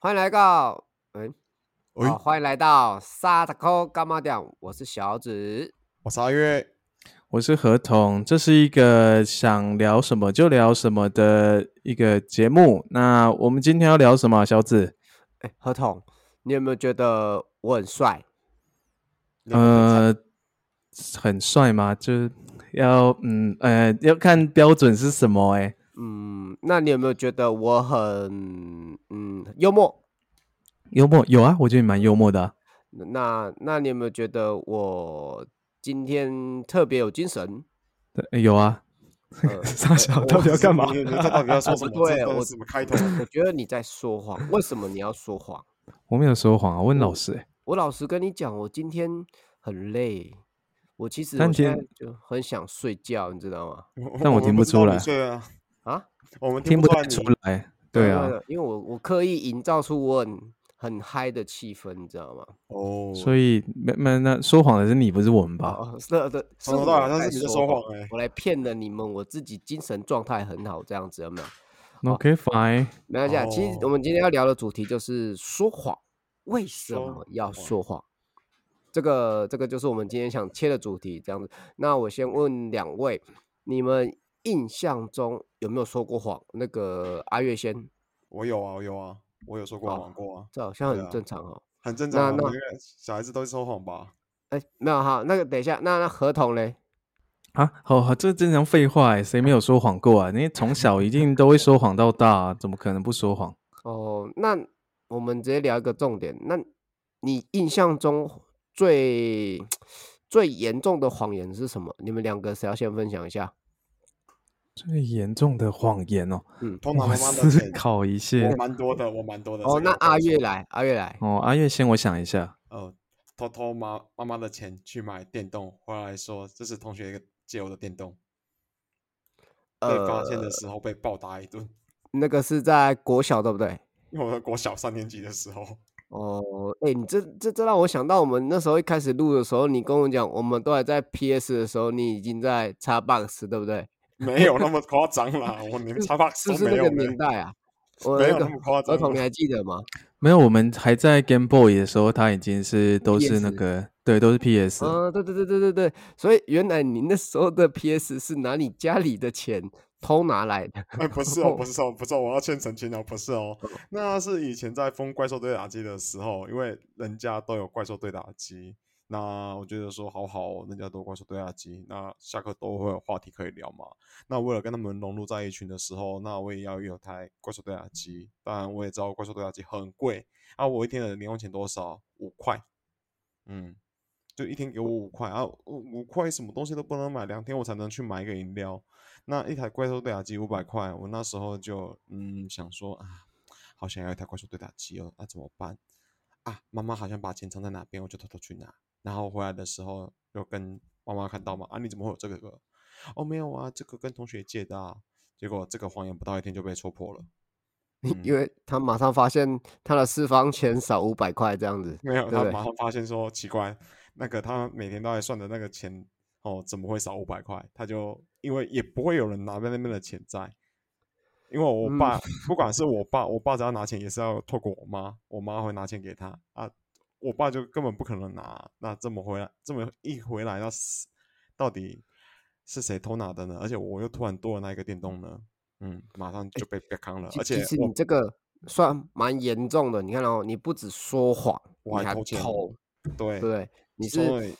欢迎来到，哎，喂好，欢迎来到沙达扣干妈店，我是小紫。我是阿月，我是何彤，这是一个想聊什么就聊什么的一个节目。那我们今天要聊什么啊？小紫，哎，何彤，你有没有觉得我很帅？呃，很帅吗？就是要嗯呃要看标准是什么哎、嗯，那你有没有觉得我很嗯幽默？幽默有啊，我觉得你蛮幽默的啊、那那你有没有觉得我今天特别有精神？对有啊。呃傻小到底要干嘛？你要说什么？不 对我这都是什么开头？我觉得你在说谎，为什么你要说谎？我没有说谎啊，我问老师、欸。我老实跟你讲，我今天很累，我其实但我现在天就很想睡觉，你知道吗？但我听不出来你睡啊，啊，我们听不太不出来你出来。对啊，因为我我刻意营造出我很很嗨的气氛，你知道吗？哦，所以没没那说谎的是你，不是我们吧？哦，是的，是从头我到尾好像是你在说说谎哎我来骗了你们，我自己精神状态很好，这样子有没有？OK fine，没关系啊，其实哦我们今天要聊的主题就是说谎，为什说么要谎说谎？这个这个就是我们今天想切的主题，这样子。那我先问两位，你们印象中有没有说过谎？那个阿月先，我有啊，我有啊，我有说过哦谎过啊，这好像很正常哦。很正常那。那小孩子都会说谎吧？哎，没有哈，那个等一下，那那合同嘞？啊，好好，这正常废话哎，谁没有说谎过啊？你从小一定都会说谎到大、啊，怎么可能不说谎？哦，那我们直接聊一个重点。那你印象中最 最严重的谎言是什么？你们两个谁要先分享一下？最严重的谎言哦，嗯，我偷拿妈妈的思钱，考一些我。蛮多的，我蛮多的。哦，那阿月来，阿月来。哦，阿月先，我想一下。哦，偷偷妈妈妈的钱去买电动，回来说这是同学借我的电动，被发现的呃，时候被暴打一顿。那个是在国小对不对？因为我在国小三年级的时候，哦，哎，你这这这让我想到我们那时候一开始录的时候，你跟我讲，我们都还在 PS 的时候，你已经在 Xbox 对不对？没有那么夸张啦，我连是 Xbox 是不是那个都没有呢年代啊？我那个没有那么夸合张啦。同你还记得吗？没有，我们还在 Game Boy 的时候，它已经是都是那 PS 个，对，都是 PS。啊，对对对对对对，所以原来你那时候的 PS 是拿你家里的钱偷拿来的。哎，不是哦，不是哦，不是哦，我要先澄清哦，不是哦，那是以前在封怪兽对打机的时候，因为人家都有怪兽对打机，那我觉得说好好，人家都怪兽对打机，那下课都会有话题可以聊嘛。那为了跟他们融入在一群的时候，那我也要有台怪兽对打机。当然，我也知道怪兽对打机很贵，啊，我一天的零用钱多少？五块，嗯，就一天给我五块啊，五五块什么东西都不能买，两天我才能去买一个饮料。那一台怪兽对打机五百块，我那时候就嗯想说啊，好想要一台怪兽对打机哦，那、怎么办啊？妈妈好像把钱藏在哪边，我就偷偷去拿。然后回来的时候又跟妈妈看到嘛，啊你怎么会有这个？哦没有啊，这个跟同学借的啊。结果这个谎言不到一天就被戳破了。因为他马上发现他的私房钱少五百块这样子，没有，对对他马上发现说奇怪，那个他每天都在算的那个钱哦，怎么会少五百块？他就因为也不会有人拿在那边的钱在，因为我嗯爸、不管是我爸，我爸只要拿钱也是要透过我妈，我妈会拿钱给他啊，我爸就根本不可能拿。那这么回来，这么一回来，那是到底是谁偷拿的呢？而且我又突然多了那一个电动呢，嗯，马上就被被坑了，而且我其实你这个算蛮严重的。你看哦，你不止说谎，你还我还偷对对？你是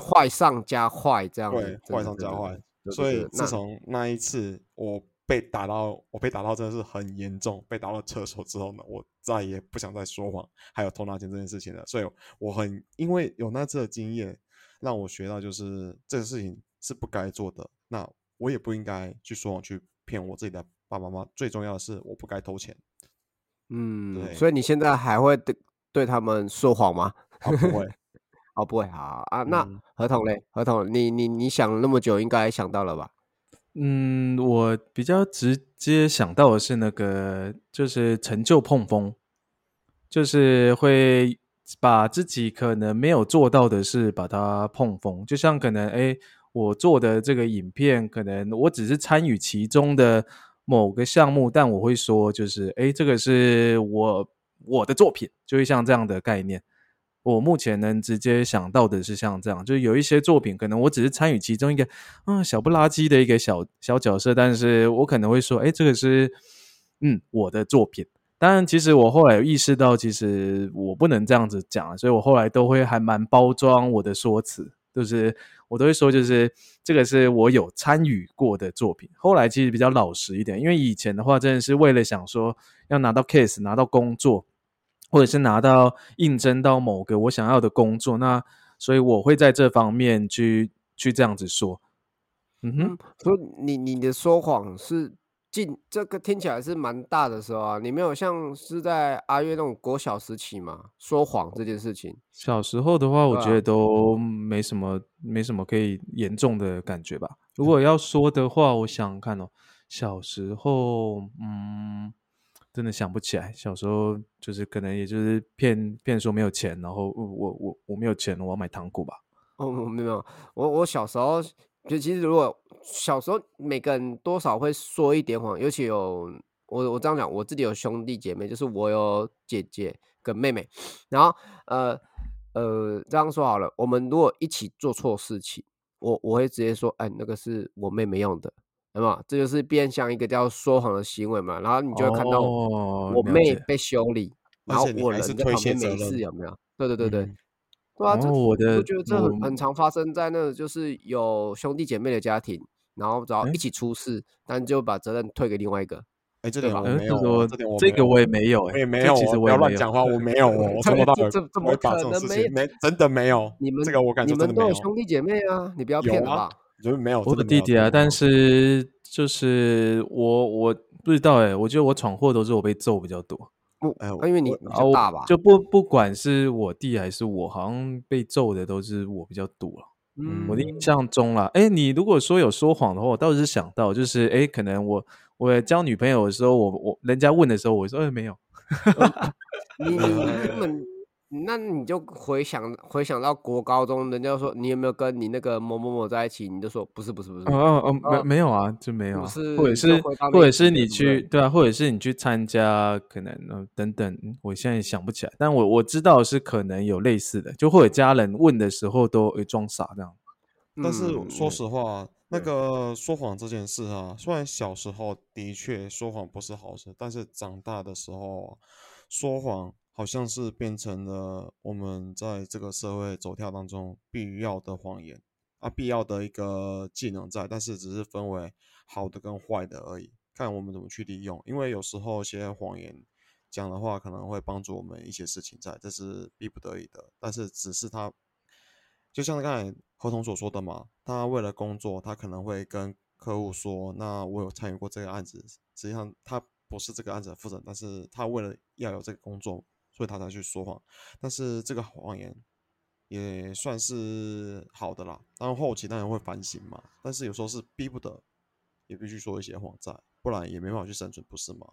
坏上加坏这样子，对，坏上加坏。对所以自从那一次我被打到，我被打到真的是很严重，被打到厕所之后呢，我再也不想再说谎，还有偷拿钱这件事情了。所以我很因为有那次的经验，让我学到就是这个事情是不该做的。那我也不应该去说谎去骗我自己的爸爸妈妈。最重要的是，我不该偷钱。嗯，对所以你现在还会对对他们说谎吗？啊，不会，哦，不会，好啊。那嗯合同嘞？合同，你你你想了那么久，应该想到了吧？嗯，我比较直接想到的是那个，就是成就碰风，就是会把自己可能没有做到的事把它碰风，就像可能哎，我做的这个影片，可能我只是参与其中的某个项目，但我会说，就是哎，这个是我我的作品，就会像这样的概念。我目前能直接想到的是像这样，就是有一些作品，可能我只是参与其中一个嗯小不拉几的一个小小角色，但是我可能会说，哎，这个是嗯我的作品。当然，其实我后来有意识到，其实我不能这样子讲，所以我后来都会还蛮包装我的说辞，就是我都会说，就是这个是我有参与过的作品。后来其实比较老实一点，因为以前的话真的是为了想说要拿到 case，拿到工作。或者是拿到应征到某个我想要的工作，那所以我会在这方面去去这样子说，嗯哼，所以你你的说谎是进这个听起来是蛮大的时候啊，你没有像是在阿月那种国小时期嘛说谎这件事情。小时候的话，我觉得都没什么没什么可以严重的感觉吧。如果要说的话，我想看哦，小时候，嗯。真的想不起来，小时候就是可能也就是骗骗说没有钱，然后我我我没有钱，我要买糖果吧。哦，没有，我我小时候就其实如果小时候每个人多少会说一点谎，尤其有我我这样讲，我自己有兄弟姐妹，就是我有姐姐跟妹妹，然后呃呃这样说好了，我们如果一起做错事情，我我会直接说，哎，那个是我妹妹用的。那么这就是变相一个叫说谎的行为嘛，然后你就会看到我妹被修理，然后我人在旁边没事，有没有？对对对对，对啊，这我觉得这很很常发生在那，就是有兄弟姐妹的家庭，然后只要一起出事，但就把责任推给另外一个。哎，这点我没有，这点我这个我也没有，我也没有，其实不要乱讲话，我没有，我 从头到尾这怎么可能没？没真的没有，你们这个我感觉你们都有兄弟姐妹啊，你不要骗吧。就是没有我的弟弟啊，但是就是我我不知道哎，我觉得我闯祸都是我被揍比较多。不，因为你比较大吧？就不不管是我弟还是我，好像被揍的都是我比较多了。嗯，我的印象中啦，哎，你如果说有说谎的话，我倒是想到，就是哎，可能我我交女朋友的时候，我我人家问的时候，我说哎没有。你根本。那你就回想回想到国高中，人家说你有没有跟你那个某某某在一起，你就说不是不是不是，哦哦没没有啊，就没有，是或者是或者是你去对啊，或者是你去参加可能呃等等，我现在想不起来，但我我知道是可能有类似的，就或者家人问的时候都会装傻这样。但是说实话，那个说谎这件事啊，虽然小时候的确说谎不是好事，但是长大的时候说谎。好像是变成了我们在这个社会走跳当中必要的谎言啊，必要的一个技能在，但是只是分为好的跟坏的而已，看我们怎么去利用。因为有时候一些谎言讲的话可能会帮助我们一些事情在，这是逼不得已的。但是只是他，就像刚才合同所说的嘛，他为了工作，他可能会跟客户说：“那我有参与过这个案子，实际上他不是这个案子的负责人，但是他为了要有这个工作。”所以他才去说谎，但是这个谎言也算是好的啦。当然后期当然会反省嘛，但是有时候是逼不得，也必须说一些谎在，不然也没办法去生存，不是吗？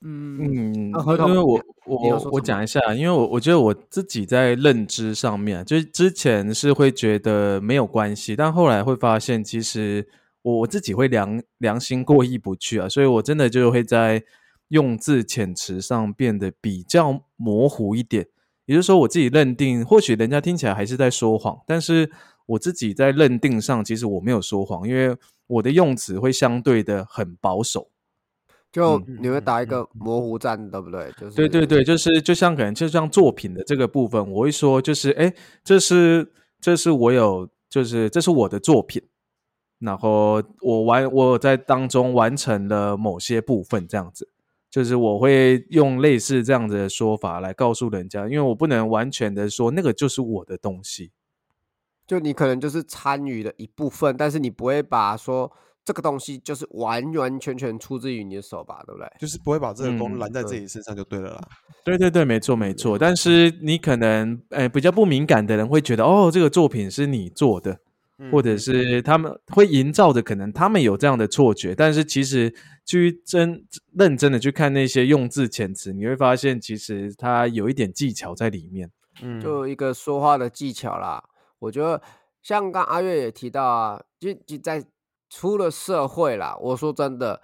嗯嗯，因为我我我讲一下，因为我我觉得我自己在认知上面，就是之前是会觉得没有关系，但后来会发现，其实我我自己会良良心过意不去啊，所以我真的就会在。用字遣词上变得比较模糊一点，也就是说，我自己认定，或许人家听起来还是在说谎，但是我自己在认定上，其实我没有说谎，因为我的用词会相对的很保守。就你会打一个模糊战，对不对？就是对对对，就是就像可能就像作品的这个部分，我会说，就是哎，这是这是我有，就是这是我的作品，然后我完我在当中完成了某些部分，这样子。就是我会用类似这样子的说法来告诉人家，因为我不能完全的说那个就是我的东西，就你可能就是参与的一部分，但是你不会把说这个东西就是完完全全出自于你的手吧，对不对？就是不会把这个功揽在自己身上就对了啦。对对对，没错没错。但是你可能诶比较不敏感的人会觉得，哦，这个作品是你做的。或者是他们会营造的，可能他们有这样的错觉，但是其实去真认真的去看那些用字遣词，你会发现其实它有一点技巧在里面，嗯，就一个说话的技巧啦。我觉得像刚阿月也提到啊，就就在出了社会啦，我说真的，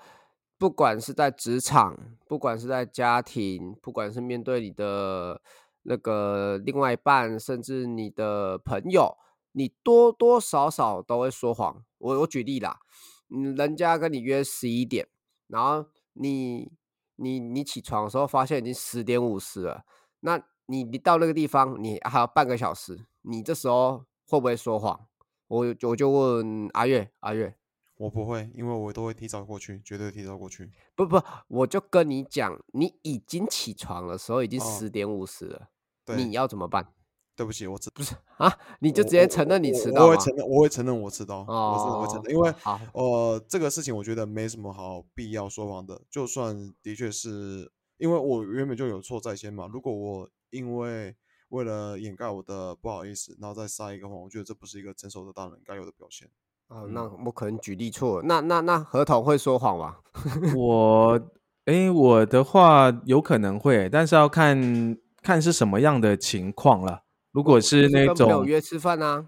不管是在职场，不管是在家庭，不管是面对你的那个另外一半，甚至你的朋友，你多多少少都会说谎。我我举例啦，嗯，人家跟你约十一点，然后你你你起床的时候发现已经十点五十了，那你你到那个地方你还有半个小时，你这时候会不会说谎？我我就问阿月，阿月，我不会，因为我都会提早过去，绝对提早过去。不不，我就跟你讲，你已经起床的时候已经哦十点五十了，对，你要怎么办对不起，我知不是，啊？你就直接承认你迟我到吗？我会承认，我会承认我迟到，我真的会承哦认，因为好，呃，这个事情我觉得没什么好必要说谎的。就算的确是因为我原本就有错在先嘛，如果我因为为了掩盖我的不好意思，然后再撒一个谎，我觉得这不是一个成熟的大人该有的表现。哦，嗯那我可能举例错了。那那那合同会说谎吗？我哎，我的话有可能会，但是要看看是什么样的情况了。如果是就是那跟朋友约吃饭啊，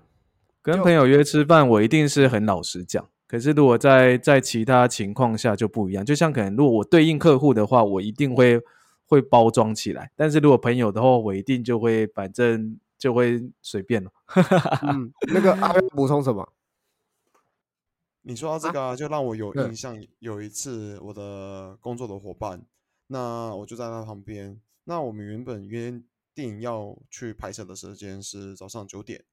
跟朋友约吃饭，我一定是很老实讲。可是如果在在其他情况下就不一样，就像可能如果我对应客户的话，我一定会会包装起来；但是如果朋友的话，我一定就会反正就会随便了。嗯，那个阿月补充什么？你说到这啊个、啊，就让我有嗯印象。有一次，我的工作的伙伴，那我就在他旁边。那我们原本约定要去拍摄的时间是早上九点，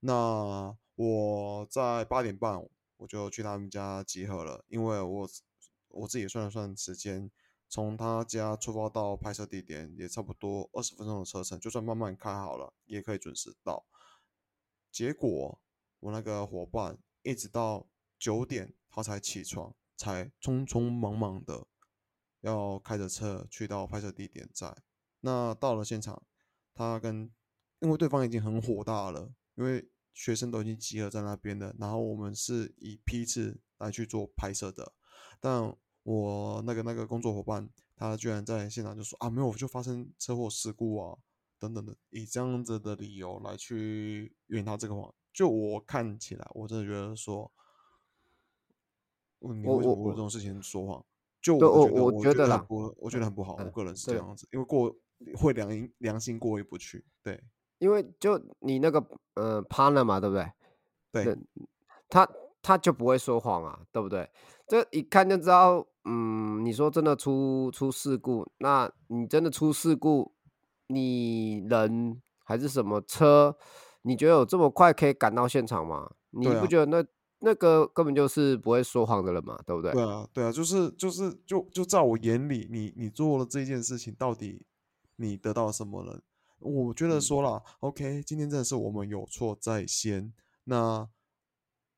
那我在八点半我就去他们家集合了，因为我我自己算了算时间，从他家出发到拍摄地点也差不多二十分钟的车程，就算慢慢开好了，也可以准时到。结果我那个伙伴一直到九点他才起床，才匆匆忙忙的要开着车去到拍摄地点在。那到了现场，他跟因为对方已经很火大了，因为学生都已经集合在那边了，然后我们是以批次来去做拍摄的，但我那个那个工作伙伴他居然在现场就说啊没有，就发生车祸事故啊等等的，以这样子的理由来去圆他这个谎。就我看起来，我真的觉得说，嗯你为什么我我为这种事情说谎？就我我觉得，我我觉得啦很不，我觉得很不好。我嗯个人是这样子，因为过会良心良心过意不去。对因为就你那个呃 partner 嘛，对不对？对对他他就不会说谎啊，对不对？这一看就知道，嗯，你说真的出出事故，那你真的出事故，你人还是什么车，你觉得有这么快可以赶到现场吗？你不觉得那那个根本就是不会说谎的人嘛，对不对？对啊，对啊，就是就是就就在我眼里，你你做了这件事情，到底你得到什么了？我觉得嗯说了、o k 今天真的是我们有错在先。那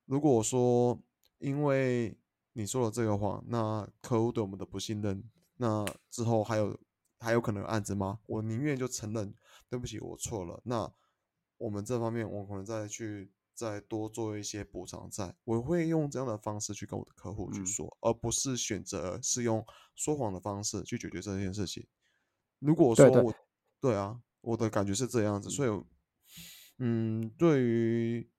如果说因为你说了这个谎，那客户对我们的不信任，那之后还有还有可能有案子吗？我宁愿就承认，对不起，我错了。那我们这方面，我可能再去再多做一些补偿在，我会用这样的方式去跟我的客户去嗯说，而不是选择是用说谎的方式去解决这件事情。如果说我对啊，我的感觉是这样子，所以嗯，对于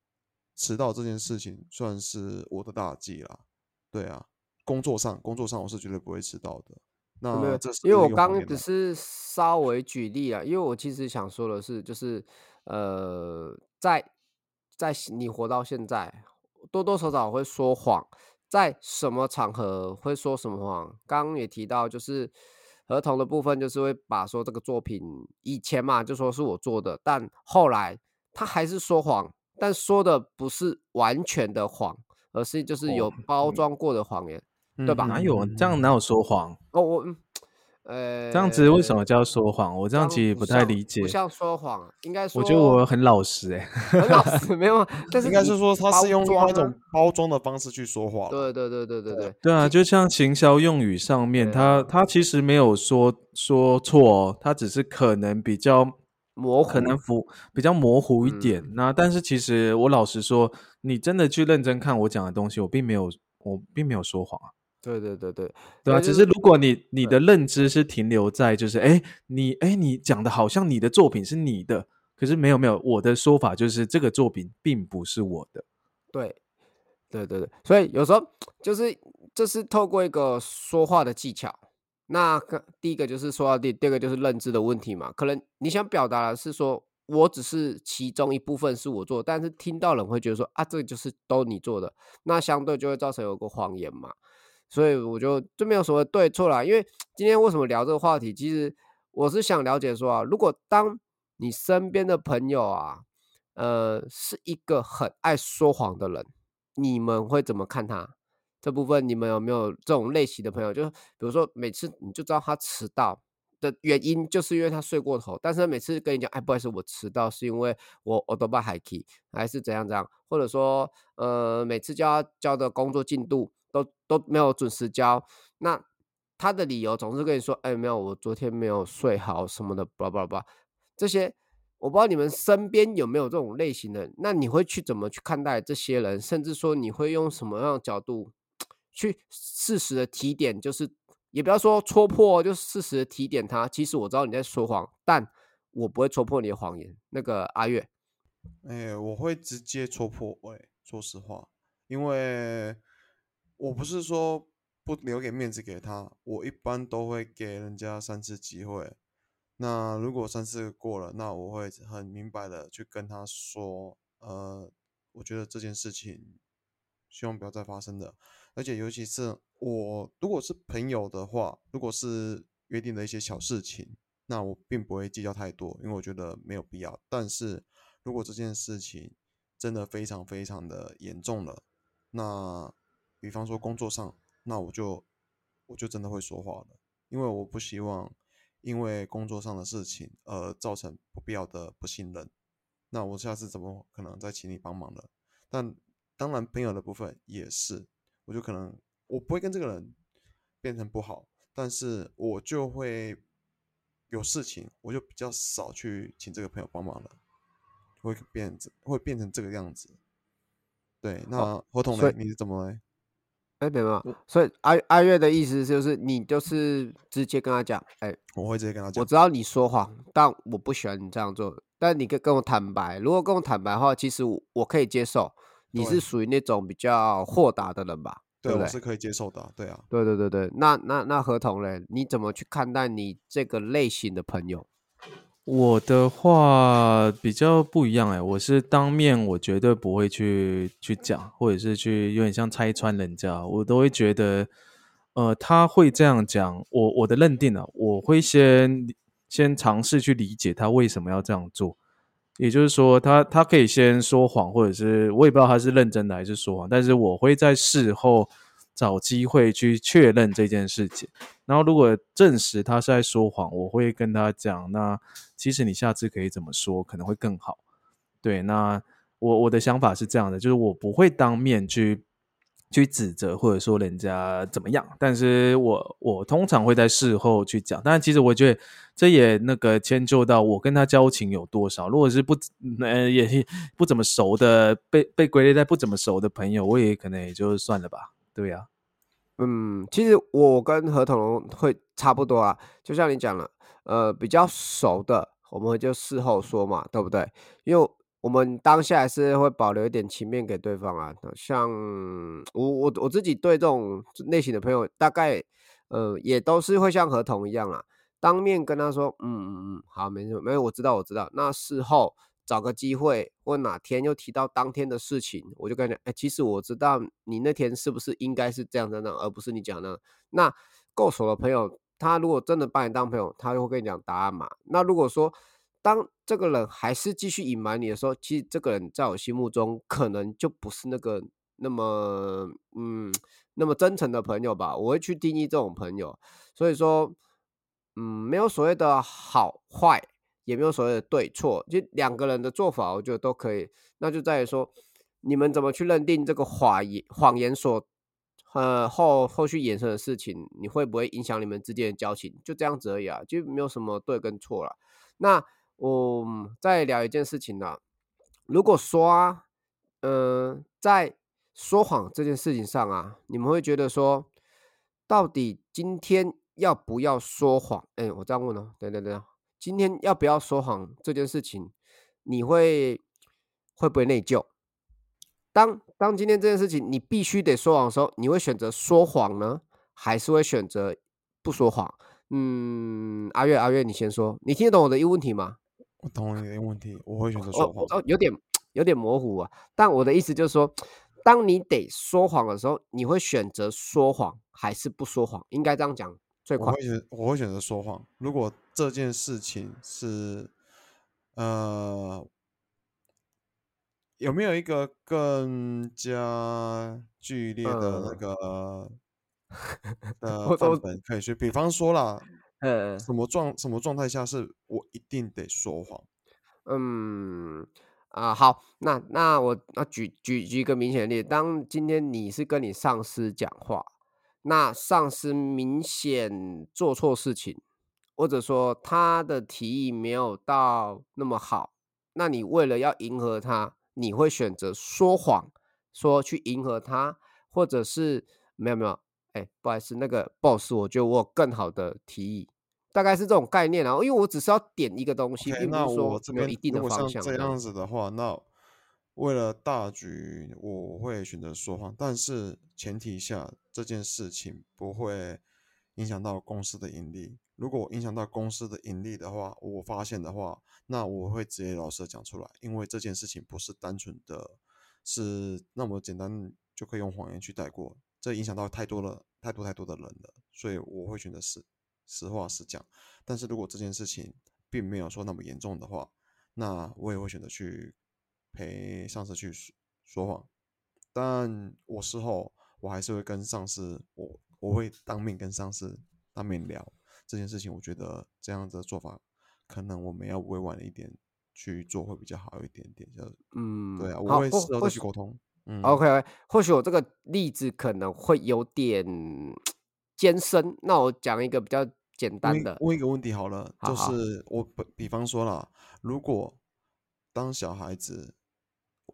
迟到这件事情算是我的大忌啦。对啊，工作上工作上我是绝对不会迟到的。没有那这是因为我刚刚只是稍微举例啊，因为我其实想说的是，就是呃，在在你活到现在，多多少少会说谎，在什么场合会说什么谎？刚刚也提到，就是合同的部分，就是会把说这个作品以前嘛就说是我做的，但后来他还是说谎，但说的不是完全的谎，而是就是有哦包装过的谎言。对吧嗯哪有这样？哪有说谎？哦，我嗯呃，这样子为什么叫说谎？我这样其实不太理解不。像说谎，应该说我觉得我很老实哎、很老实，没有啊，但是应该是说他是用另外一装啊种包装的方式去说话啦。对对对对对对，对啊，就像行销用语上面，他啊他其实没有说说错哦，他只是可能比较模糊可能符比较模糊一点。嗯那但是其实我老实说，你真的去认真看我讲的东西，我并没有我并没有说谎啊。对对对对，对啊，只是如果你你的认知是停留在就是哎你哎你讲的好像你的作品是你的，可是没有没有，我的说法就是这个作品并不是我的。对对对对，所以有时候就是这是透过一个说话的技巧。那个第一个就是说到第，第二个就是认知的问题嘛。可能你想表达的是说，我只是其中一部分是我做，但是听到人会觉得说啊，这个就是都你做的，那相对就会造成有个谎言嘛。所以我就就没有什么对错啦。因为 今天为什么聊这个话题，其实我是想了解说啊，如果当你身边的朋友啊，呃，是一个很爱说谎的人，你们会怎么看他？这部分你们有没有这种类型的朋友？就比如说每次你就知道他迟到的原因，就是因为他睡过头。但是他每次跟你讲，哎，不好意思，我迟到是因为我我都把海 key 还是怎样怎样，或者说呃每次交交的工作进度都都没有准时交，那他的理由总是跟你说，哎，没有，我昨天没有睡好什么的，叭叭叭，这些我不知道你们身边有没有这种类型的，那你会去怎么去看待这些人？甚至说你会用什么样的角度？去适时的提点，就是也不要说戳破，就适时的提点他。其实我知道你在说谎，但我不会戳破你的谎言。那个阿月，哎，我会直接戳破。哎，说实话，因为我不是说不留给面子给他，我一般都会给人家三次机会。那如果三次过了，那我会很明白的去跟他说，呃，我觉得这件事情希望不要再发生的。而且，尤其是我如果是朋友的话，如果是约定的一些小事情，那我并不会计较太多，因为我觉得没有必要。但是如果这件事情真的非常非常的严重了，那比方说工作上，那我就我就真的会说话了，因为我不希望因为工作上的事情而造成不必要的不信任。那我下次怎么可能再请你帮忙了？但当然，朋友的部分也是。我就可能我不会跟这个人变成不好，但是我就会有事情，我就比较少去请这个朋友帮忙了，会变会变成这个样子。对，那合同呢？你是怎么嘞？哎，没有，所以阿阿月的意思就是你就是直接跟他讲，哎，我会直接跟他讲，我知道你说谎，但我不喜欢你这样做，但你可以跟我坦白。如果跟我坦白的话，其实我可以接受。你是属于那种比较豁达的人吧？对，我是可以接受的。对啊，对对对对，那那那合同嘞？你怎么去看待你这个类型的朋友？我的话比较不一样哎，我是当面我绝对不会去去讲，或者是去有点像拆穿人家，我都会觉得，呃，他会这样讲，我我的认定啊，我会先先尝试去理解他为什么要这样做。也就是说，他他可以先说谎，或者是我也不知道他是认真的还是说谎，但是我会在事后找机会去确认这件事情。然后如果证实他是在说谎，我会跟他讲，那其实你下次可以怎么说可能会更好。对，那我我的想法是这样的，就是我不会当面去。去指责或者说人家怎么样，但是我我通常会在事后去讲。但是其实我觉得这也那个迁就到我跟他交情有多少。如果是不呃也不怎么熟的，被被归类在不怎么熟的朋友，我也可能也就算了吧。对呀，嗯，其实我跟何同会差不多啊。就像你讲了，呃，比较熟的，我们就事后说嘛，对不对？因为我们当下还是会保留一点情面给对方啊，像我我我自己对这种类型的朋友，大概呃也都是会像合同一样啊，当面跟他说，嗯嗯嗯，好，没事，没有，我知道我知道。那事后找个机会，或哪天又提到当天的事情，我就跟你讲，哎，其实我知道你那天是不是应该是这样的呢，而不是你讲的。那够熟的朋友，他如果真的把你当朋友，他就会跟你讲答案嘛。那如果说，当这个人还是继续隐瞒你的时候，其实这个人在我心目中可能就不是那个那么嗯那么真诚的朋友吧。我会去定义这种朋友，所以说嗯没有所谓的好坏，也没有所谓的对错，就两个人的做法，我觉得都可以。那就在于说你们怎么去认定这个谎言谎言所呃后后续衍生的事情，你会不会影响你们之间的交情？就这样子而已啊，就没有什么对跟错了。那。我再聊一件事情呢，如果说啊，呃，在说谎这件事情上啊，你们会觉得说，到底今天要不要说谎？哎，我这样问哦，等等等，今天要不要说谎这件事情，你会会不会内疚？当当今天这件事情你必须得说谎的时候，你会选择说谎呢，还是会选择不说谎？嗯，阿月阿月，你先说，你听得懂我的一个问题吗？我懂你的问题，我会选择说谎。哦，有点有点模糊啊。但我的意思就是说，当你得说谎的时候，你会选择说谎还是不说谎？应该这样讲最快。我会选我会选择说谎。如果这件事情是呃。有没有一个更加剧烈的那个 呃范本可以去？比方说啦，呃，什么状什么状态下是我一定得说谎？嗯啊，好，那那我那举举举一个明显的例子，当今天你是跟你上司讲话，那上司明显做错事情，或者说他的提议没有到那么好，那你为了要迎合他。你会选择说谎，说去迎合他，或者是没有没有，哎，不好意思，那个 boss，我觉得我有更好的提议，大概是这种概念啊。因为我只是要点一个东西，并不是说没有一定的方向。这样子的话，那为了大局，我会选择说谎，但是前提下这件事情不会影响到公司的盈利。如果影响到公司的盈利的话，我发现的话，那我会直接老实讲出来，因为这件事情不是单纯的，是那么简单就可以用谎言去带过，这影响到太多了，太多太多的人了，所以我会选择实实话实讲。但是如果这件事情并没有说那么严重的话，那我也会选择去陪上司去说谎，但我事后我还是会跟上司，我我会当面跟上司当面聊。这件事情，我觉得这样的做法，可能我们要委婉一点去做，会比较好一点点。就嗯，对啊，我会试着去沟通。嗯，OK，或许我这个例子可能会有点艰深，那我讲一个比较简单的。问一个问题好了，就是我比方说了，如果当小孩子，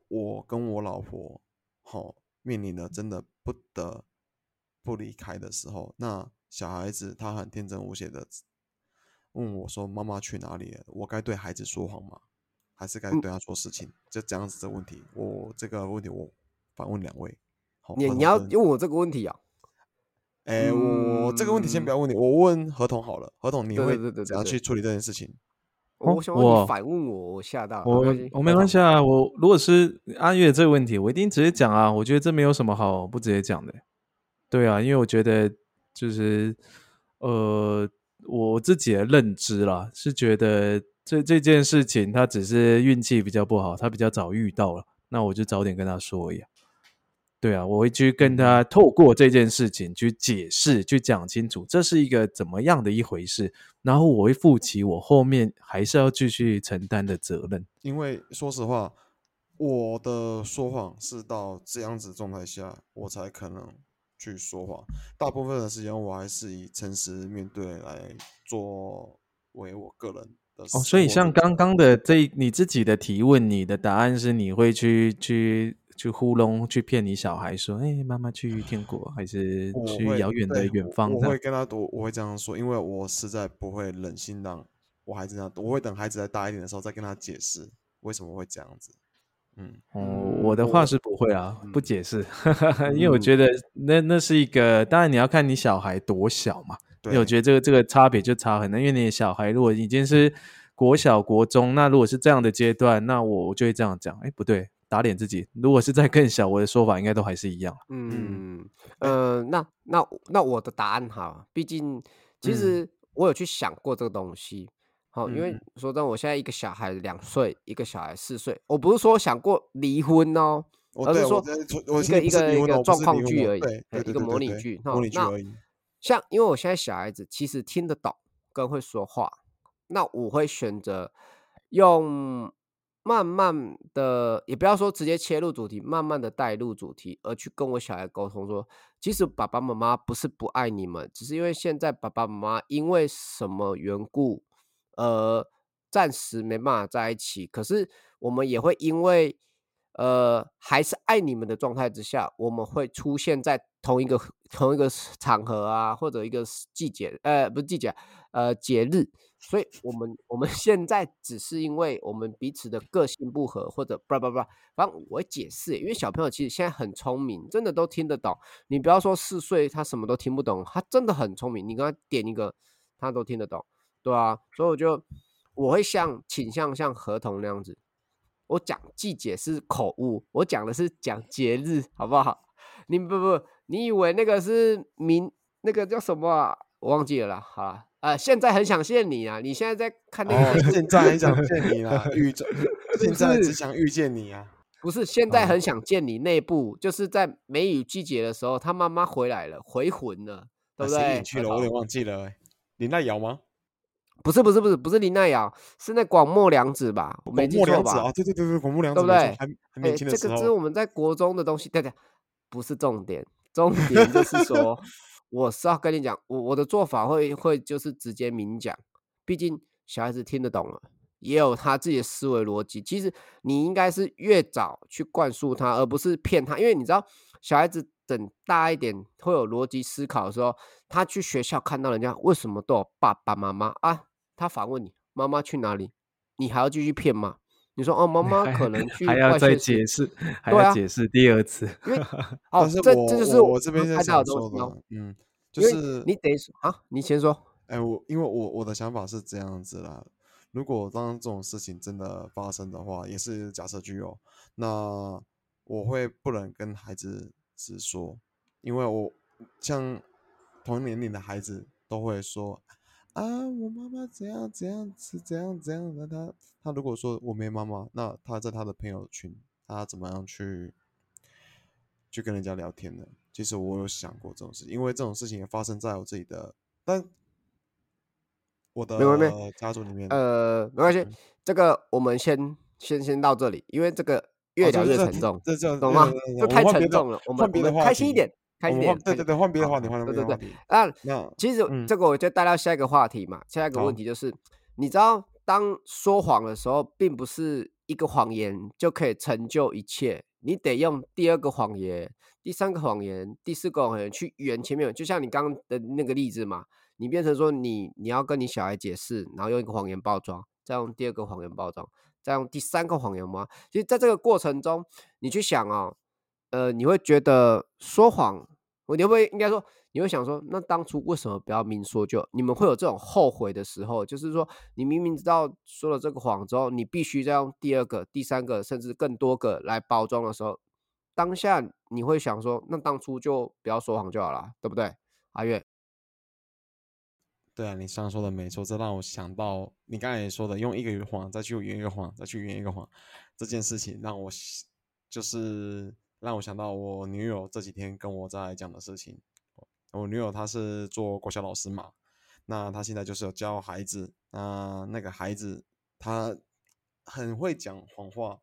我跟我老婆好面临了真的不得不离开的时候，那。小孩子他很天真无邪的问我说：“妈妈去哪里了？”我该对孩子说谎吗？还是该对他说事情？就这样子的问题，我这个问题我反问两位。好你你要问我这个问题啊？哎，我这个问题先不要问你，我问合同好了。合同你会怎样去处理这件事情？我想问你反问我，我吓到。我我没关系啊。我如果是阿月这个问题，我一定直接讲啊。我觉得这没有什么好不直接讲的。对啊，因为我觉得。就是，呃，我自己的认知啦，是觉得这这件事情他只是运气比较不好，他比较早遇到了，那我就早点跟他说一样。对啊，我会去跟他透过这件事情去解释，去讲清楚这是一个怎么样的一回事，然后我会负起我后面还是要继续承担的责任。因为说实话，我的说谎是到这样子状态下，我才可能。去说谎，大部分的时间我还是以诚实面对来作为我个人的。哦，所以像刚刚的这你自己的提问，你的答案是你会去去去糊弄、去骗你小孩说：“哎，妈妈去天国，还是去遥远的远方？”我会跟他读，我会这样说，因为我实在不会忍心让我孩子这样，我会等孩子再大一点的时候再跟他解释为什么会这样子。嗯哦，我的话是不会啊，不解释，因为我觉得那那是一个，当然你要看你小孩多小嘛，因为我觉得这个这个差别就差很大，因为你的小孩如果已经是国小国中，那如果是这样的阶段，那我就会这样讲，哎，不对，打脸自己。如果是在更小，我的说法应该都还是一样。嗯呃，那那那我的答案哈，毕竟其实我有去想过这个东西。好，因为说真，我现在一个小孩两岁，一个小孩四岁，我不是说想过离婚哦，而是说一个一个一个状况剧而已，一个模拟剧。模拟剧而已。像因为我现在小孩子其实听得懂，跟会说话，那我会选择用慢慢的，也不要说直接切入主题，慢慢的带入主题，而去跟我小孩沟通说，其实爸爸妈妈不是不爱你们，只是因为现在爸爸妈妈因为什么缘故。呃，暂时没办法在一起，可是我们也会因为呃，还是爱你们的状态之下，我们会出现在同一个 同一个场合啊，或者一个季节，呃，不是季节，呃，节日。所以，我们我 们现在只是因为我们彼此的个性不合，或者不不不，反正我解释，因为小朋友其实现在很聪明，真的都听得懂。你不要说四岁他什么都听不懂，他真的很聪明。你跟他点一个，他都听得懂，对啊。所以我就我会像倾向像合同那样子。我讲季节是口误，我讲的是讲节日，好不好？你不不，你以为那个是明那个叫什么啊？我忘记了啦。好了，呃，现在很想见你啊！你现在在看那个，现在很想见你啊！遇着，现在只想遇见你啊！不是，现在很想见你。内部就是在梅雨季节的时候，他妈妈回来了，回魂了，对不对？去了，我有点忘记了。林奈瑶吗？不是不是不是不是林奈瑶，是那广末凉子吧？没记错吧？啊，对对对对，广末凉子，对不对？还还年轻的时候，这个是我们在国中的东西，对对，不是重点，重点就是说，我是要跟你讲，我我的做法会会就是直接明讲，毕竟小孩子听得懂了，也有他自己的思维逻辑。其实你应该是越早去灌输他，而不是骗他，因为你知道，小孩子等大一点会有逻辑思考的时候，他去学校看到人家为什么都有爸爸妈妈啊？他反问你：“妈妈去哪里？”你还要继续骗吗？你说：“哦，妈 妈可能去。”还要再解释，还要解释第二次。哦，这这就是我这边在想说的。嗯，就是你等于啊，你先说。哎，我因为我我的想法是这样子啦。如果当这种事情真的发生的话，也是假设具有，那我会不能跟孩子直说，因为我像同年龄的孩子都会说。啊，我妈妈怎样怎样是怎样怎样的？他他如果说我没妈妈，那他在他的朋友群，他怎么样去去跟人家聊天呢？其实我有想过这种事情，因为这种事情也发生在我自己的，但我的家族里面。呃，没关系，这个我们先先先到这里，因为这个越聊越沉重，这这懂吗？这太沉重了，我们我们开心一点。开一点，对对对，换别的话题，换对对对。啊那其实这个我就带到下一个话题嘛。下一个问题就是，你知道，当说谎的时候，并不是一个谎言就可以成就一切，你得用第二个谎言、第三个谎言、第四个谎言去圆前面。就像你刚刚的那个例子嘛，你变成说你你要跟你小孩解释，然后用一个谎言包装，再用第二个谎言包装，再用第三个谎言吗？其实在这个过程中，你去想哦。呃，你会觉得说谎，我你会不会应该说，你会想说，那当初为什么不要明说就？你们会有这种后悔的时候，就是说，你明明知道说了这个谎之后，你必须再用第二个、第三个，甚至更多个来包装的时候，当下你会想说，那当初就不要说谎就好了，对不对？阿月，对啊，你刚刚说的没错，这让我想到你刚才也说的，用一个谎再去圆一个谎，再去圆一个谎，这件事情让我就是。让我想到我女友这几天跟我在讲的事情。我女友她是做国小老师嘛，那她现在就是有教孩子。那那个孩子他很会讲谎话，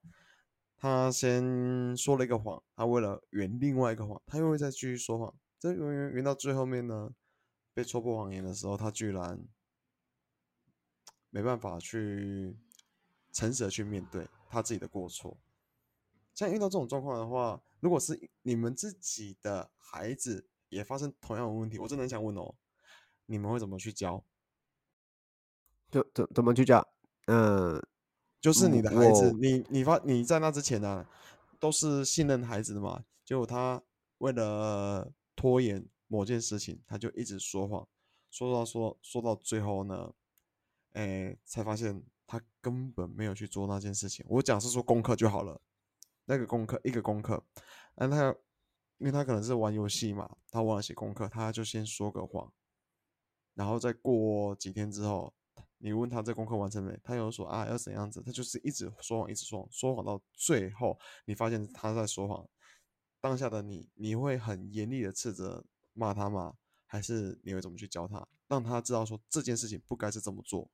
他先说了一个谎，他为了圆另外一个谎，他又会再继续说谎。这圆圆圆到最后面呢，被戳破谎言的时候，他居然没办法去诚实的去面对他自己的过错。像遇到这种状况的话，如果是你们自己的孩子也发生同样的问题，我真的很想问哦，你们会怎么去教？就怎怎么去教？嗯，就是你的孩子，你你发你在那之前呢，都是信任孩子的嘛？结果他为了拖延某件事情，他就一直说谎，说到说说到最后呢，哎，才发现他根本没有去做那件事情。我讲是说功课就好了。那个功课一个功课，那他因为他可能是玩游戏嘛，他忘了写功课，他就先说个谎，然后再过几天之后，你问他这功课完成没，他又说啊要怎样子，他就是一直说谎，一直说谎，说谎到最后，你发现他在说谎，当下的你，你会很严厉的斥责骂他吗？还是你会怎么去教他，让他知道说这件事情不该是这么做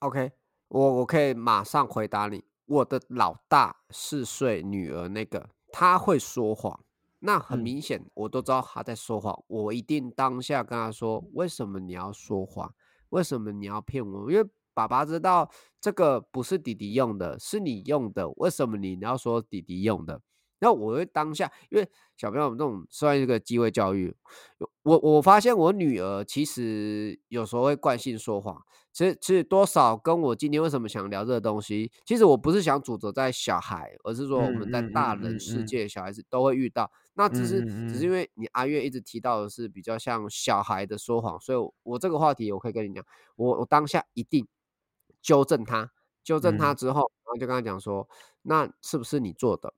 ？OK，我我可以马上回答你。我的老大四岁女儿那个，她会说谎，那很明显，我都知道她在说谎。我一定当下跟她说：“为什么你要说谎？为什么你要骗我？因为爸爸知道这个不是弟弟用的，是你用的，为什么你要说弟弟用的？那我会当下，因为小朋友这种算一个机会教育，我我发现我女儿其实有时候会惯性说谎，其实其实多少跟我今天为什么想聊这个东西，其实我不是想主责在小孩，而是说我们在大人世界，小孩子都会遇到。那只是只是因为你阿月一直提到的是比较像小孩的说谎，所以我这个话题我可以跟你讲，我我当下一定纠正他，纠正他之后，然后就跟他讲说，那是不是你做的？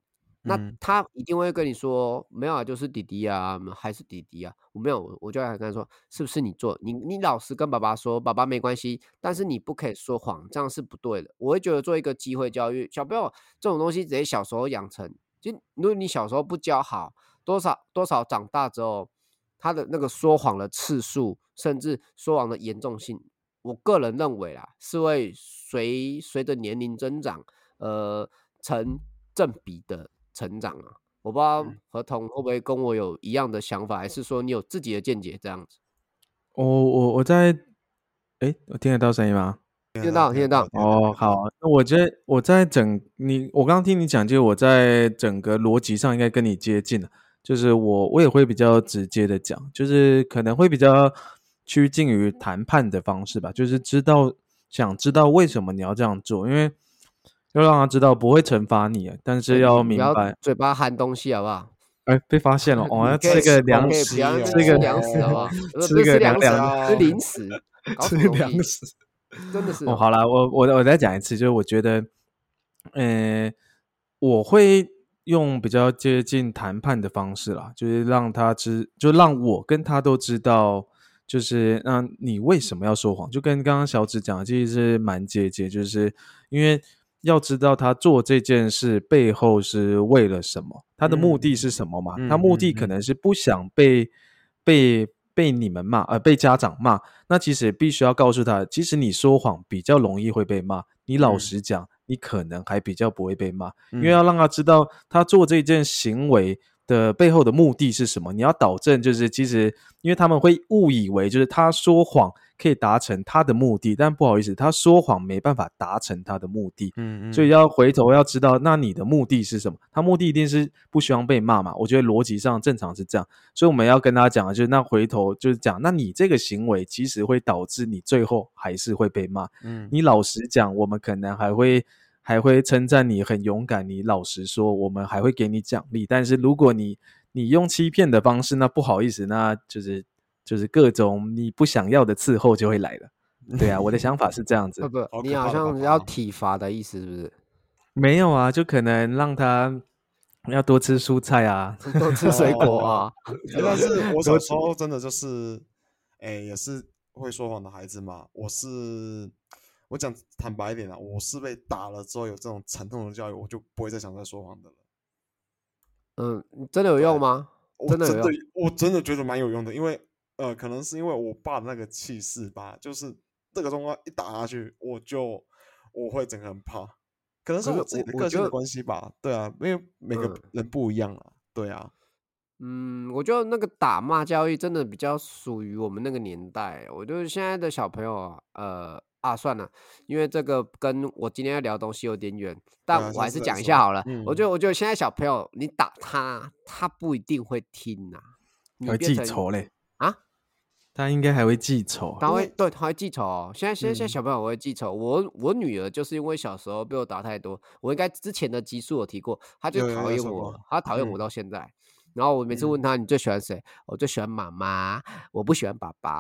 那他一定会跟你说没有啊，就是弟弟啊，还是弟弟啊？我没有，我就跟他说，是不是你做？你你老实跟爸爸说，爸爸没关系，但是你不可以说谎，这样是不对的。我会觉得做一个机会教育，小朋友这种东西，直接小时候养成，就如果你小时候不教好，多少多少长大之后，他的那个说谎的次数，甚至说谎的严重性，我个人认为啦，是会随随着年龄增长，呃，成正比的。成长啊，我不知道合同会不会跟我有一样的想法，还是说你有自己的见解这样子？我我我在，哎，我听得到声音吗？听得到，听得到。哦，好，那我觉得我在整你，我刚刚听你讲，就我在整个逻辑上应该跟你接近了，就是我我也会比较直接的讲，就是可能会比较趋近于谈判的方式吧，就是知道想知道为什么你要这样做，因为。要让他知道不会惩罚你，但是要明白嘴巴含东西好不好？哎，被发现了，我要吃个粮食，吃个粮食好不好？吃个粮食，吃零食，吃粮食，真的是。哦，好了，我我我再讲一次，就是我觉得，呃，我会用比较接近谈判的方式啦，就是让他知，就让我跟他都知道，就是那你为什么要说谎？就跟刚刚小紫讲的，其实是蛮接近，就是因为。要知道他做这件事背后是为了什么，他的目的是什么嘛？他目的可能是不想被被被你们骂，呃，被家长骂。那其实必须要告诉他，其实你说谎比较容易会被骂，你老实讲，你可能还比较不会被骂，因为要让他知道他做这件行为。的背后的目的是什么？你要导正，就是其实因为他们会误以为，就是他说谎可以达成他的目的，但不好意思，他说谎没办法达成他的目的。嗯嗯，所以要回头要知道，那你的目的是什么？他目的一定是不希望被骂嘛？我觉得逻辑上正常是这样，所以我们要跟他讲的就是，那回头就是讲，那你这个行为其实会导致你最后还是会被骂。嗯，你老实讲，我们可能还会。还会称赞你很勇敢，你老实说，我们还会给你奖励。但是如果你你用欺骗的方式，那不好意思，那就是就是各种你不想要的伺候就会来了。对啊，我的想法是这样子。不，你好像要体罚的意思是不是？没有啊，就可能让他要多吃蔬菜啊，多吃水果啊。但是我小时候真的就是，哎，也是会说谎的孩子嘛。我是。我讲坦白一点啊，我是被打了之后有这种惨痛的教育，我就不会再想再说谎的了。嗯，真的有用吗？真的，我真的觉得蛮有用的，因为呃，可能是因为我爸的那个气势吧，就是这个状况一打下去，我就我会整个人怕。可能是我自己的个性的关系吧。对啊，因为每个人不一样啊。对啊。嗯，我觉得那个打骂教育真的比较属于我们那个年代。我觉得现在的小朋友啊，呃。啊，算了，因为这个跟我今天要聊的东西有点远，但我还是讲一下好了。我觉得，我觉得现在小朋友，你打他，他不一定会听呐，会记仇嘞啊？他应该还会记仇，他会对，他会记仇。现在，现在，现在小朋友会记仇。我，我女儿就是因为小时候被我打太多，我应该之前的集数有提过，她就讨厌我，她讨厌我到现在。然后我每次问她，你最喜欢谁？我最喜欢妈妈，我不喜欢爸爸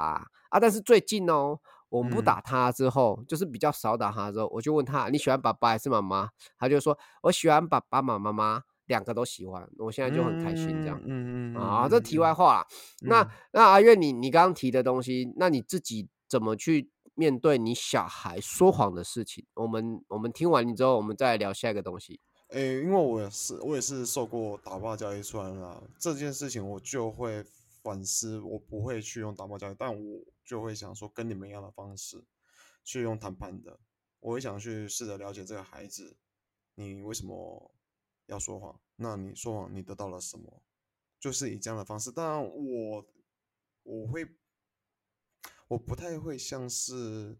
啊。但是最近哦。我们不打她之后，就是比较少打她之后，我就问她你喜欢爸爸还是妈妈？她就说我喜欢爸爸妈妈，两个都喜欢。我现在就很开心这样。嗯嗯啊，这题外话。那那阿月，你你刚刚提的东西，那你自己怎么去面对你小孩说谎的事情？我们我们听完你之后，我们再聊下一个东西。诶，因为我也是我也是受过打骂教育出来的，这件事情我就会反思，我不会去用打骂教育，但我。就会想说跟你们一样的方式去用谈判的，我会想去试着了解这个孩子，你为什么要说谎？那你说谎你得到了什么？就是以这样的方式。当然我我会我不太会像是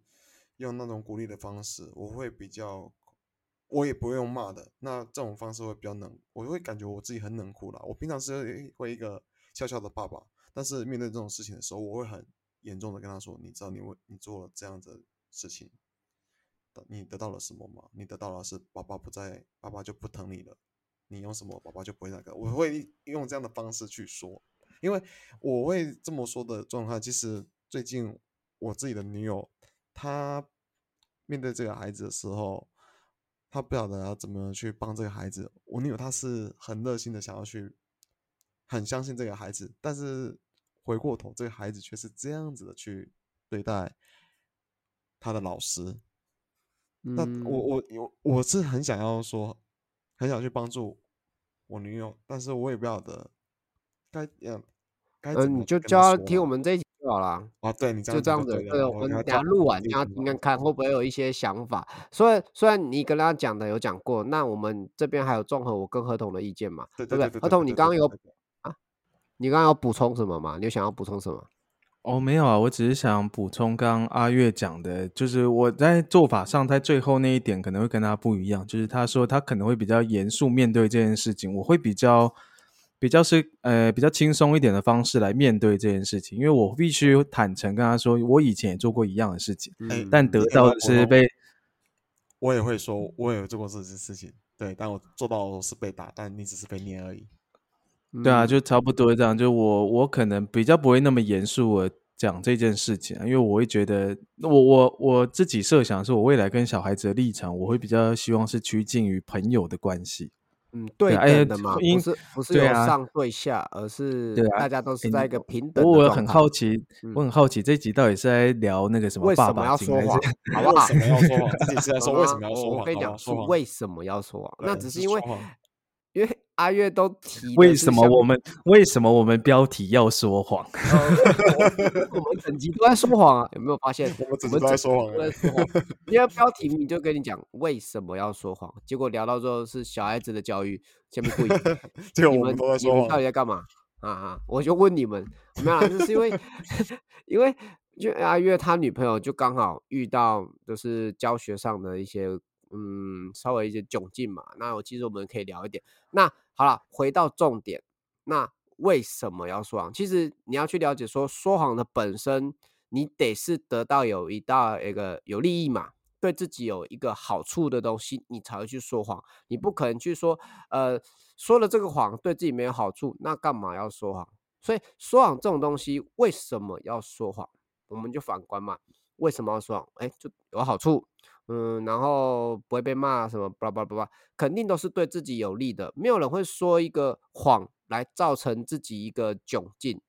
用那种鼓励的方式，我会比较，我也不会用骂的。那这种方式会比较冷，我会感觉我自己很冷酷啦。我平常是会一个笑笑的爸爸，但是面对这种事情的时候，我会很严重的跟他说：“你知道你为你做了这样的事情，你得到了什么吗？你得到了是爸爸不在，爸爸就不疼你了。你用什么，宝宝就不会那个。”我会用这样的方式去说，因为我会这么说的状态，其实最近我自己的女友。她面对这个孩子的时候，她不晓得要怎么去帮这个孩子。我女友她是很热心的，想要去很相信这个孩子，但是回过头，这个孩子却是这样子的去对待他的老师。那我我我我是很想要说，很想去帮助我女友，但是我也不晓得该嗯该怎么。你就叫他听我们这一集。好了，啊，对你就这样子，对，我们等下录完，听听看看会不会有一些想法。虽然虽然你跟他讲的有讲过，那我们这边还有综合我跟合同的意见嘛，对不对？合同，你刚刚有啊？你刚刚有补充什么吗？你有想要补充什么？哦，没有啊，我只是想补充刚刚阿月讲的，就是我在做法上，在最后那一点可能会跟他不一样，就是他说他可能会比较严肃面对这件事情，我会比较。比较是呃比较轻松一点的方式来面对这件事情，因为我必须坦诚跟他说，我以前也做过一样的事情，但得到的是被。我也会说，我也有做过这件事情，对，但我做到是被打，但你只是被捏而已。对啊，就差不多这样。就我我可能比较不会那么严肃的讲这件事情，因为我会觉得，我我我自己设想是我未来跟小孩子的立场，我会比较希望是趋近于朋友的关系。嗯，对等的嘛，不是不是由上对下，而是大家都是在一个平等。我很好奇，我很好奇这集到底是在聊那个什么？为什么要说谎？好不好？为什么要说谎？自己是在说为什么要说谎？我跟你讲，为什么要说谎？那只是因为。因为阿月都提，为什么我们为什么我们标题要说谎？我们整集都在说谎啊！有没有发现？我们整集都在说谎。因为标题你就跟你讲为什么要说谎，结果聊到最后是小孩子的教育，前面故意。你们都在说谎，到底在干嘛？啊啊！我就问你们，没有，就是因为因为就阿月他女朋友就刚好遇到就是教学上的一些。嗯，稍微一些窘境嘛，那我其实我们可以聊一点。那好了，回到重点，那为什么要说谎？其实你要去了解说说谎的本身，你得是得到有一道一个有利益嘛，对自己有一个好处的东西，你才会去说谎。你不可能去说，呃，说了这个谎对自己没有好处，那干嘛要说谎？所以说谎这种东西为什么要说谎？我们就反观嘛，为什么要说谎？哎，就有好处。嗯，然后不会被骂什么，巴拉巴拉巴拉，肯定都是对自己有利的。没有人会说一个谎来造成自己一个窘境，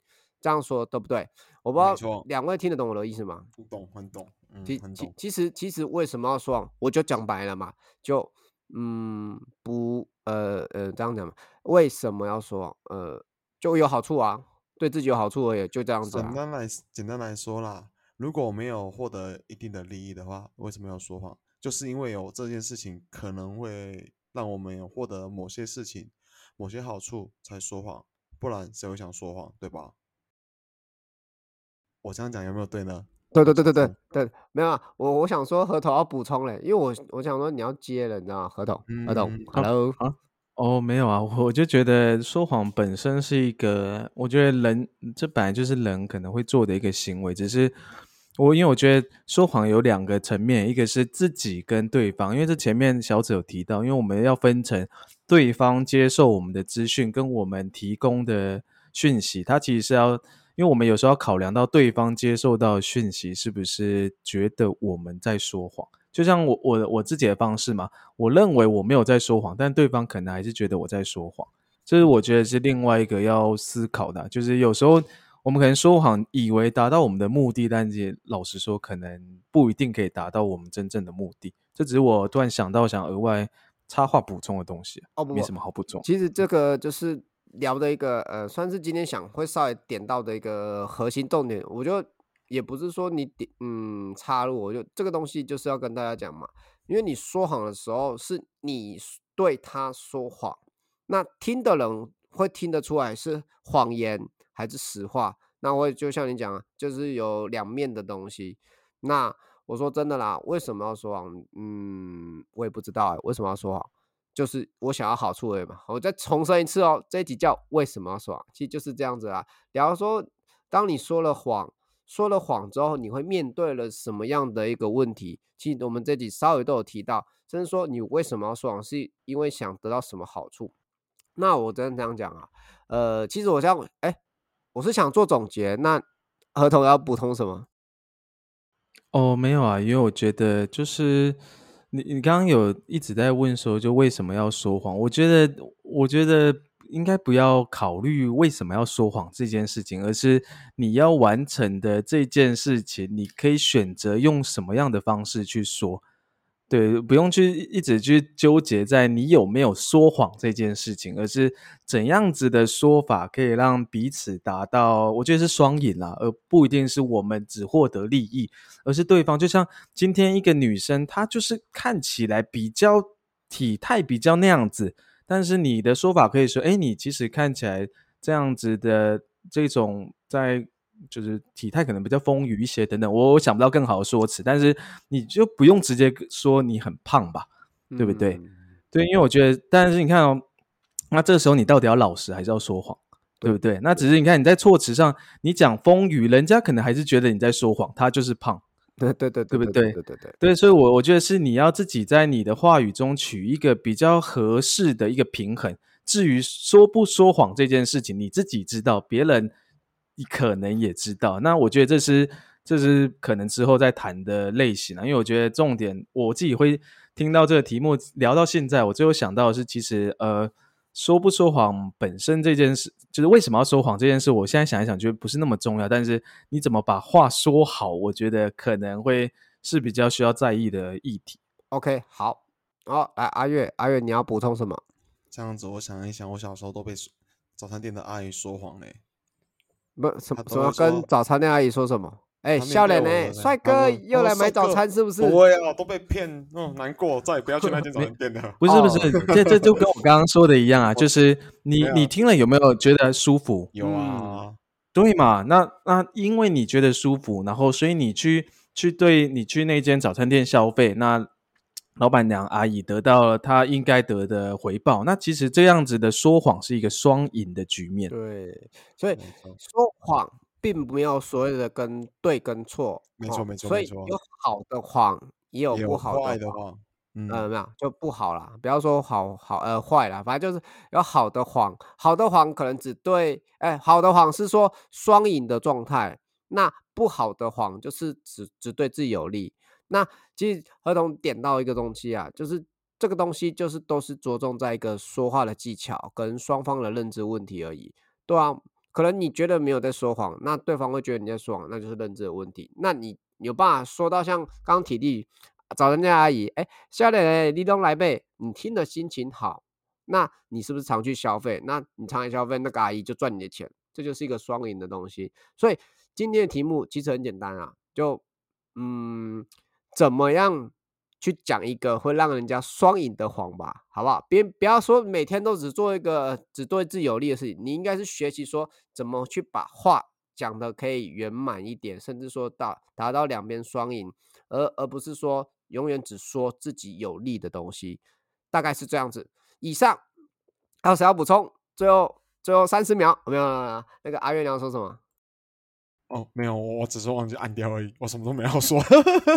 这样说对不对？我不知道两位听得懂我的意思吗？懂，很懂。其其其实其实为什么要说谎？我就讲白了嘛，就嗯不呃呃这样讲嘛，为什么要说谎？呃，就有好处啊，对自己有好处而已，就这样子。简单来简单来说啦。如果没有获得一定的利益的话，为什么要说谎？就是因为有这件事情可能会让我们有获得某些事情、某些好处才说谎，不然谁会想说谎，对吧？我这样讲有没有对呢？对对对对对对，没有啊，我我想说合同要补充嘞，因为我我想说你要接了，你知道吗？合同，合同，Hello 啊，哦，没有啊，我就觉得说谎本身是一个，我觉得人这本来就是人可能会做的一个行为，只是。我因为我觉得说谎有两个层面，一个是自己跟对方，因为这前面小紫有提到，因为我们要分成对方接受我们的资讯跟我们提供的讯息，它其实是要，因为我们有时候要考量到对方接受到讯息是不是觉得我们在说谎，就像我我我自己的方式嘛，我认为我没有在说谎，但对方可能还是觉得我在说谎，这是我觉得是另外一个要思考的，就是有时候。我们可能说谎，以为达到我们的目的，但是老实说，可能不一定可以达到我们真正的目的。这只是我突然想到想额外插话补充的东西，哦，不，没什么好补充。其实这个就是聊的一个，呃，算是今天想会稍微点到的一个核心重点。我就也不是说你点，嗯，插入，我就这个东西就是要跟大家讲嘛，因为你说谎的时候是你对他说谎，那听的人会听得出来是谎言。还是实话，那我也就像你讲，就是有两面的东西。那我说真的啦，为什么要说谎？嗯，我也不知道哎，为什么要说谎？就是我想要好处而已嘛。我再重申一次哦，这一集叫为什么要说谎？其实就是这样子啦。假如说，当你说了谎，说了谎之后，你会面对了什么样的一个问题？其实我们这集稍微都有提到，甚至说你为什么要说谎，是因为想得到什么好处？那我真的这样讲啊，呃，其实我想，哎，我是想做总结。那合同要补充什么？哦，没有啊，因为我觉得就是你你刚刚有一直在问说，就为什么要说谎？我觉得，我觉得应该不要考虑为什么要说谎这件事情，而是你要完成的这件事情，你可以选择用什么样的方式去说。对，不用去一直去纠结在你有没有说谎这件事情，而是怎样子的说法可以让彼此达到，我觉得是双赢啦，而不一定是我们只获得利益，而是对方。就像今天一个女生，她就是看起来比较体态比较那样子，但是你的说法可以说，哎，你其实看起来这样子的这种在。就是体态可能比较丰腴一些等等，我我想不到更好的说辞，但是你就不用直接说你很胖吧，对不对？对，因为我觉得，但是你看哦，那这个时候你到底要老实还是要说谎，对不对？那只是你看你在措辞上，你讲丰腴，人家可能还是觉得你在说谎，他就是胖，对对对，对不对？对对对，对，所以，我我觉得是你要自己在你的话语中取一个比较合适的一个平衡。至于说不说谎这件事情，你自己知道，别人。你可能也知道，那我觉得这是这是可能之后再谈的类型啊，因为我觉得重点我自己会听到这个题目聊到现在，我最后想到的是，其实呃，说不说谎本身这件事，就是为什么要说谎这件事，我现在想一想，觉得不是那么重要，但是你怎么把话说好，我觉得可能会是比较需要在意的议题。OK，好，好，来阿月，阿月你要补充什么？这样子，我想一想，我小时候都被早餐店的阿姨说谎嘞。不什么什么跟早餐店阿姨说什么？哎，笑脸呢？帅哥又来买早餐是不是？不会啊，都被骗，嗯，难过，再也不要去那间早餐店了。不是不是，这这就跟我刚刚说的一样啊，就是你你听了有没有觉得舒服？有啊，对嘛？那那因为你觉得舒服，然后所以你去去对你去那间早餐店消费，那。老板娘阿姨得到了她应该得的回报，那其实这样子的说谎是一个双赢的局面。对，所以说谎并没有所谓的跟对跟错，没错没错，所以有好的谎，也有不好的谎。嗯，没有就不好了，不要说好好呃坏了，反正就是有好的谎，好的谎可能只对，哎，好的谎是说双赢的状态，那不好的谎就是只只对自己有利。那其实合同点到一个东西啊，就是这个东西就是都是着重在一个说话的技巧跟双方的认知问题而已，对啊，可能你觉得没有在说谎，那对方会觉得你在说谎，那就是认知的问题。那你有办法说到像刚体力找人家阿姨，哎，笑脸立冬来背，你听的心情好，那你是不是常去消费？那你常来消费，那个阿姨就赚你的钱，这就是一个双赢的东西。所以今天的题目其实很简单啊，就嗯。怎么样去讲一个会让人家双赢的谎吧，好不好？别不要说每天都只做一个只对自己有利的事情，你应该是学习说怎么去把话讲的可以圆满一点，甚至说到达到两边双赢，而而不是说永远只说自己有利的东西，大概是这样子。以上还有谁要补充？最后最后三十秒，没有那个阿月亮说什么？哦，没有，我只是忘记按掉而已，我什么都没有说。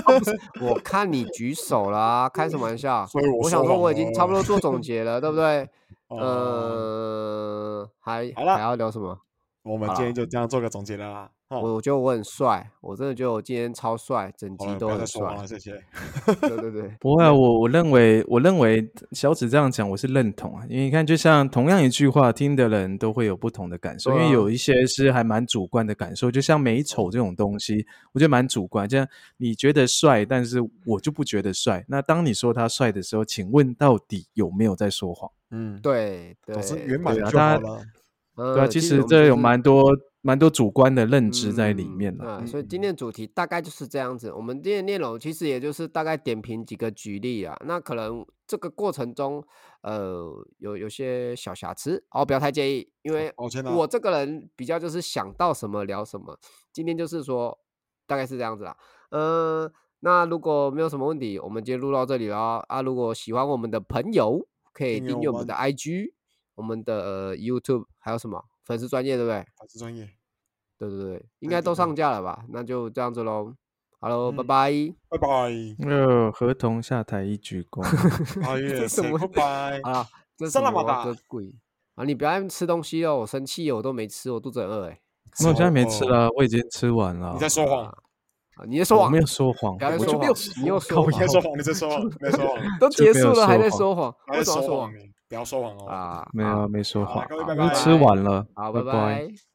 我看你举手啦，开什么玩笑？所以我想说，我已经差不多做总结了，对不对？呃，还好，还要聊什么？我们今天就这样做个总结了啦。我我觉得我很帅，我真的觉得我今天超帅，整集都很帅。谢谢。对对对，不会啊，我我认为我认为小紫这样讲我是认同啊，因为你看，就像同样一句话，听的人都会有不同的感受，因为有一些是还蛮主观的感受，就像美丑这种东西，我觉得蛮主观。就像你觉得帅，但是我就不觉得帅。那当你说他帅的时候，请问到底有没有在说谎？嗯，对对，是圆满就好了。对啊，其实这有蛮多。蛮多主观的认知在里面了，所以今天主题大概就是这样子。我们今天内容其实也就是大概点评几个举例啊，那可能这个过程中，呃，有有些小瑕疵哦，不要太介意，因为我这个人比较就是想到什么聊什么。今天就是说大概是这样子啦，呃，那如果没有什么问题，我们今天录到这里了啊。如果喜欢我们的朋友，可以订阅我们的 IG、我们的、呃、YouTube，还有什么粉丝专业，对不对？粉丝专业，对对对，应该都上架了吧？那就这样子喽。Hello，、拜嗯拜。拜拜，呃，合同下台一鞠躬。阿月，什么 goodbye，啊，这是什么萨拉玛达这贵啊！你不要吃东西哦，我生气哦，我都没吃，我肚子很饿哎。那我现在没吃哦，了，我已经吃完了。你在说谎，啊，你在说谎我没，有说谎，我就没有，你又说靠谎你在说谎，你在说谎，你在说谎，都结束了还在说谎，还在为什么要说谎不要说谎哦。啊？没有好没说谎好各位，拜拜吃完了，好，拜拜拜。